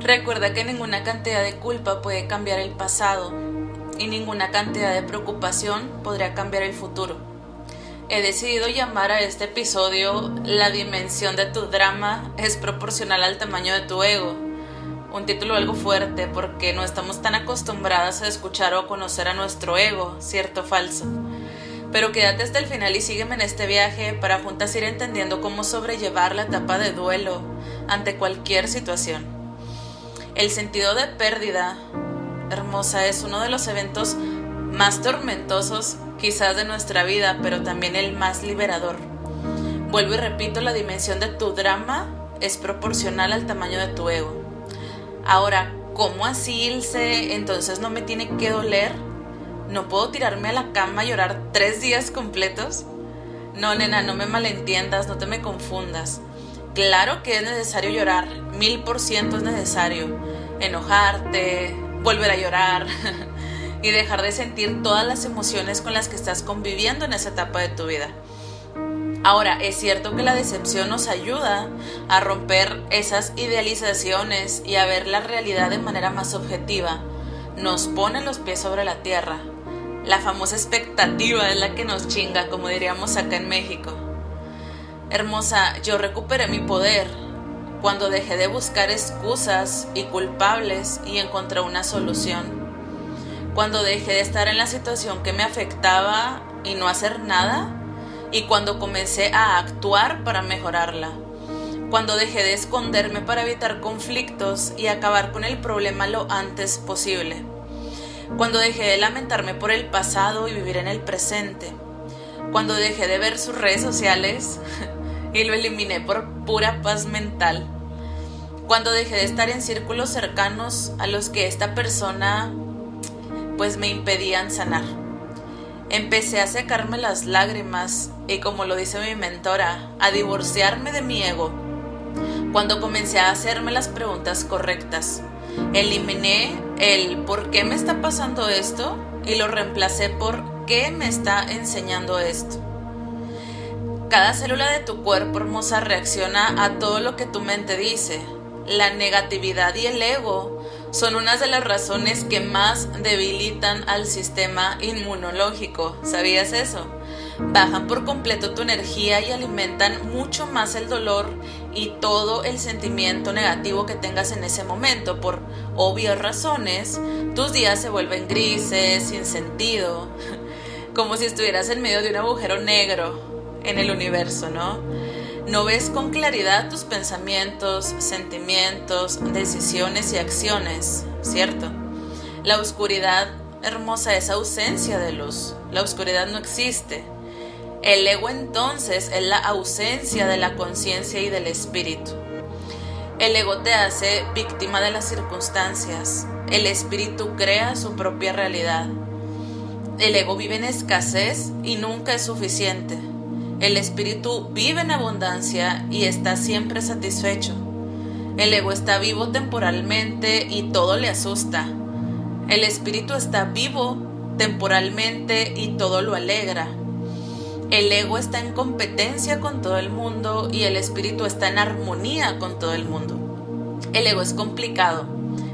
Recuerda que ninguna cantidad de culpa puede cambiar el pasado y ninguna cantidad de preocupación podría cambiar el futuro. He decidido llamar a este episodio La dimensión de tu drama es proporcional al tamaño de tu ego. Un título algo fuerte porque no estamos tan acostumbradas a escuchar o conocer a nuestro ego, cierto o falso. Pero quédate hasta el final y sígueme en este viaje para juntas ir entendiendo cómo sobrellevar la etapa de duelo ante cualquier situación. El sentido de pérdida, hermosa, es uno de los eventos más tormentosos quizás de nuestra vida, pero también el más liberador. Vuelvo y repito, la dimensión de tu drama es proporcional al tamaño de tu ego. Ahora, ¿cómo así, Ilse? Entonces no me tiene que doler ¿No puedo tirarme a la cama y llorar tres días completos? No, nena, no me malentiendas, no te me confundas. Claro que es necesario llorar, mil por ciento es necesario. Enojarte, volver a llorar y dejar de sentir todas las emociones con las que estás conviviendo en esa etapa de tu vida. Ahora, es cierto que la decepción nos ayuda a romper esas idealizaciones y a ver la realidad de manera más objetiva. Nos pone los pies sobre la tierra, la famosa expectativa es la que nos chinga, como diríamos acá en México. Hermosa, yo recuperé mi poder cuando dejé de buscar excusas y culpables y encontré una solución. Cuando dejé de estar en la situación que me afectaba y no hacer nada. Y cuando comencé a actuar para mejorarla. Cuando dejé de esconderme para evitar conflictos y acabar con el problema lo antes posible cuando dejé de lamentarme por el pasado y vivir en el presente, cuando dejé de ver sus redes sociales y lo eliminé por pura paz mental, cuando dejé de estar en círculos cercanos a los que esta persona pues me impedían sanar. Empecé a secarme las lágrimas y como lo dice mi mentora, a divorciarme de mi ego. Cuando comencé a hacerme las preguntas correctas, Eliminé el por qué me está pasando esto y lo reemplacé por qué me está enseñando esto. Cada célula de tu cuerpo hermosa reacciona a todo lo que tu mente dice. La negatividad y el ego son unas de las razones que más debilitan al sistema inmunológico. ¿Sabías eso? bajan por completo tu energía y alimentan mucho más el dolor y todo el sentimiento negativo que tengas en ese momento. Por obvias razones, tus días se vuelven grises, sin sentido, como si estuvieras en medio de un agujero negro en el universo, ¿no? No ves con claridad tus pensamientos, sentimientos, decisiones y acciones, ¿cierto? La oscuridad hermosa es ausencia de luz. La oscuridad no existe. El ego entonces es la ausencia de la conciencia y del espíritu. El ego te hace víctima de las circunstancias. El espíritu crea su propia realidad. El ego vive en escasez y nunca es suficiente. El espíritu vive en abundancia y está siempre satisfecho. El ego está vivo temporalmente y todo le asusta. El espíritu está vivo temporalmente y todo lo alegra. El ego está en competencia con todo el mundo y el espíritu está en armonía con todo el mundo. El ego es complicado,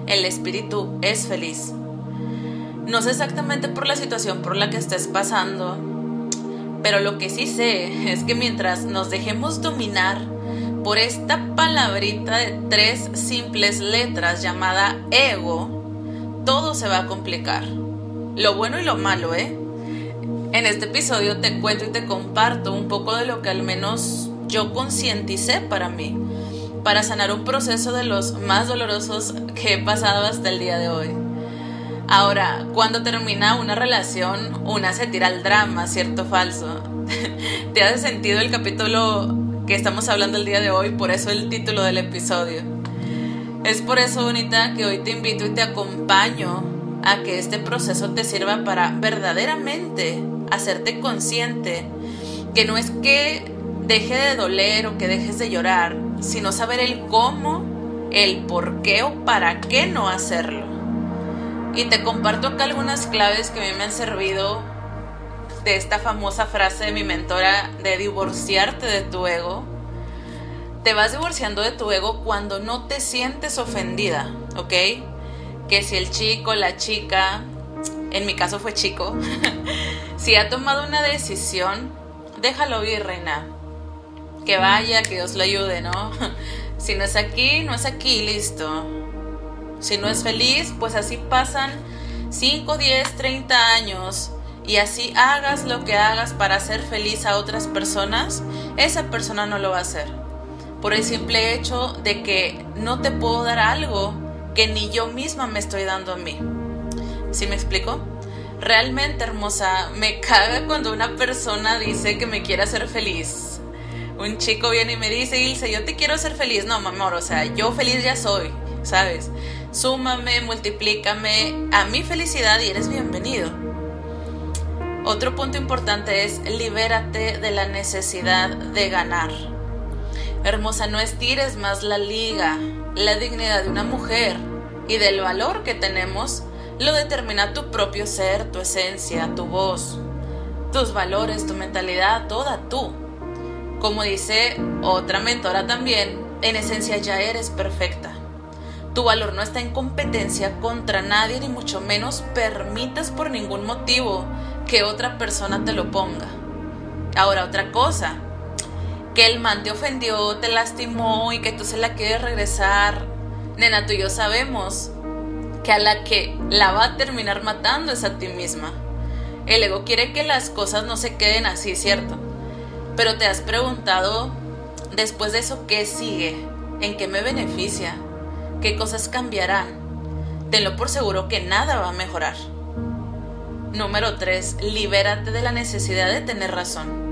el espíritu es feliz. No sé exactamente por la situación por la que estés pasando, pero lo que sí sé es que mientras nos dejemos dominar por esta palabrita de tres simples letras llamada ego, todo se va a complicar. Lo bueno y lo malo, ¿eh? En este episodio te cuento y te comparto un poco de lo que al menos yo concienticé para mí, para sanar un proceso de los más dolorosos que he pasado hasta el día de hoy. Ahora, cuando termina una relación, una se tira al drama, cierto o falso. ¿Te hace sentido el capítulo que estamos hablando el día de hoy? Por eso el título del episodio. Es por eso, bonita, que hoy te invito y te acompaño a que este proceso te sirva para verdaderamente hacerte consciente que no es que deje de doler o que dejes de llorar, sino saber el cómo, el por qué o para qué no hacerlo. Y te comparto acá algunas claves que a mí me han servido de esta famosa frase de mi mentora de divorciarte de tu ego. te vas divorciando de tu ego cuando no te sientes ofendida, ¿ok? Que si el chico, la chica, en mi caso fue chico, si ha tomado una decisión, déjalo ir, reina. Que vaya, que Dios lo ayude, ¿no? Si no es aquí, no es aquí, listo. Si no es feliz, pues así pasan 5, 10, 30 años y así hagas lo que hagas para hacer feliz a otras personas, esa persona no lo va a hacer. Por el simple hecho de que no te puedo dar algo que ni yo misma me estoy dando a mí. ¿Sí me explico? Realmente hermosa, me caga cuando una persona dice que me quiere hacer feliz. Un chico viene y me dice, Ilse, yo te quiero hacer feliz. No, mi amor, o sea, yo feliz ya soy, ¿sabes? Súmame, multiplícame a mi felicidad y eres bienvenido. Otro punto importante es libérate de la necesidad de ganar. Hermosa, no estires más la liga. La dignidad de una mujer y del valor que tenemos lo determina tu propio ser, tu esencia, tu voz, tus valores, tu mentalidad, toda tú. Como dice otra mentora también, en esencia ya eres perfecta. Tu valor no está en competencia contra nadie, ni mucho menos permitas por ningún motivo que otra persona te lo ponga. Ahora, otra cosa, que el man te ofendió, te lastimó y que tú se la quieres regresar. Nena, tú y yo sabemos que a la que la va a terminar matando es a ti misma. El ego quiere que las cosas no se queden así, ¿cierto? Pero te has preguntado, después de eso, ¿qué sigue? ¿En qué me beneficia? Qué cosas cambiarán. Tenlo por seguro que nada va a mejorar. Número 3. Libérate de la necesidad de tener razón.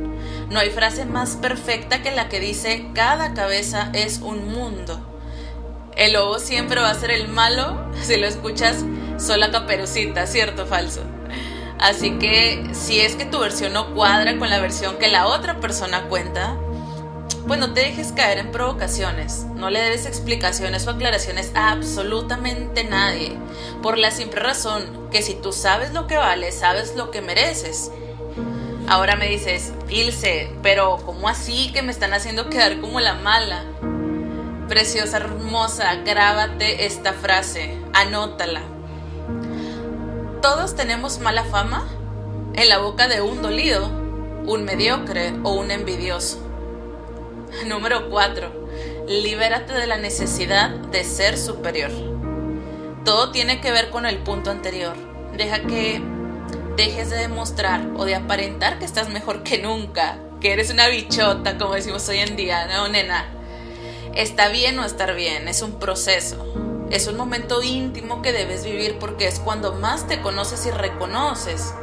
No hay frase más perfecta que la que dice cada cabeza es un mundo. El lobo siempre va a ser el malo si lo escuchas sola caperucita, ¿cierto falso? Así que si es que tu versión no cuadra con la versión que la otra persona cuenta, pues no te dejes caer en provocaciones, no le debes explicaciones o aclaraciones a absolutamente nadie, por la simple razón que si tú sabes lo que vale, sabes lo que mereces. Ahora me dices, Ilse, pero ¿cómo así que me están haciendo quedar como la mala? Preciosa, hermosa, grábate esta frase, anótala. Todos tenemos mala fama en la boca de un dolido, un mediocre o un envidioso. Número 4. Libérate de la necesidad de ser superior. Todo tiene que ver con el punto anterior. Deja que dejes de demostrar o de aparentar que estás mejor que nunca, que eres una bichota, como decimos hoy en día, no, nena. Está bien o estar bien, es un proceso. Es un momento íntimo que debes vivir porque es cuando más te conoces y reconoces.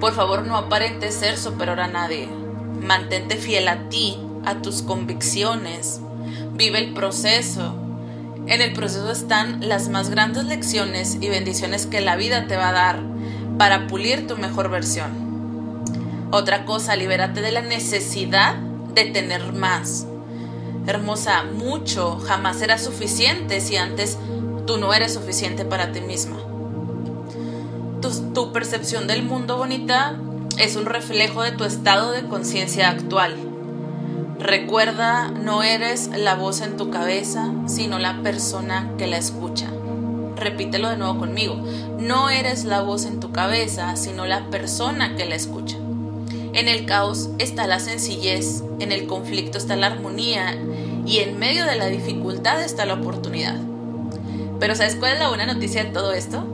Por favor, no aparentes ser superior a nadie. Mantente fiel a ti a tus convicciones. Vive el proceso. En el proceso están las más grandes lecciones y bendiciones que la vida te va a dar para pulir tu mejor versión. Otra cosa, libérate de la necesidad de tener más. Hermosa, mucho jamás será suficiente si antes tú no eres suficiente para ti misma. Tu, tu percepción del mundo bonita es un reflejo de tu estado de conciencia actual. Recuerda, no eres la voz en tu cabeza, sino la persona que la escucha. Repítelo de nuevo conmigo. No eres la voz en tu cabeza, sino la persona que la escucha. En el caos está la sencillez, en el conflicto está la armonía y en medio de la dificultad está la oportunidad. Pero ¿sabes cuál es la buena noticia de todo esto?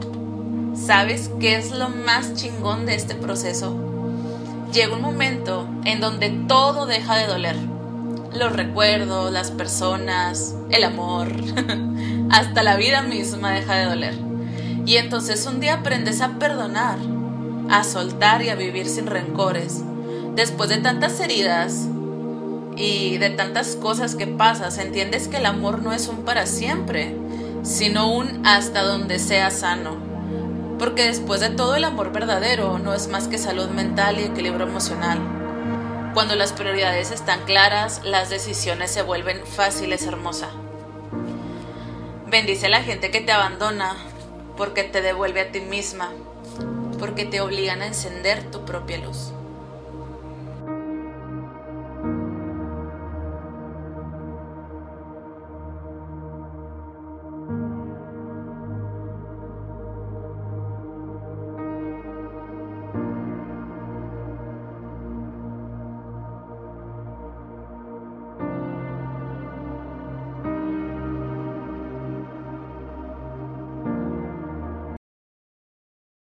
¿Sabes qué es lo más chingón de este proceso? Llega un momento en donde todo deja de doler los recuerdos, las personas, el amor, hasta la vida misma deja de doler. Y entonces un día aprendes a perdonar, a soltar y a vivir sin rencores. Después de tantas heridas y de tantas cosas que pasas, entiendes que el amor no es un para siempre, sino un hasta donde sea sano. Porque después de todo el amor verdadero no es más que salud mental y equilibrio emocional. Cuando las prioridades están claras, las decisiones se vuelven fáciles, hermosa. Bendice a la gente que te abandona porque te devuelve a ti misma, porque te obligan a encender tu propia luz.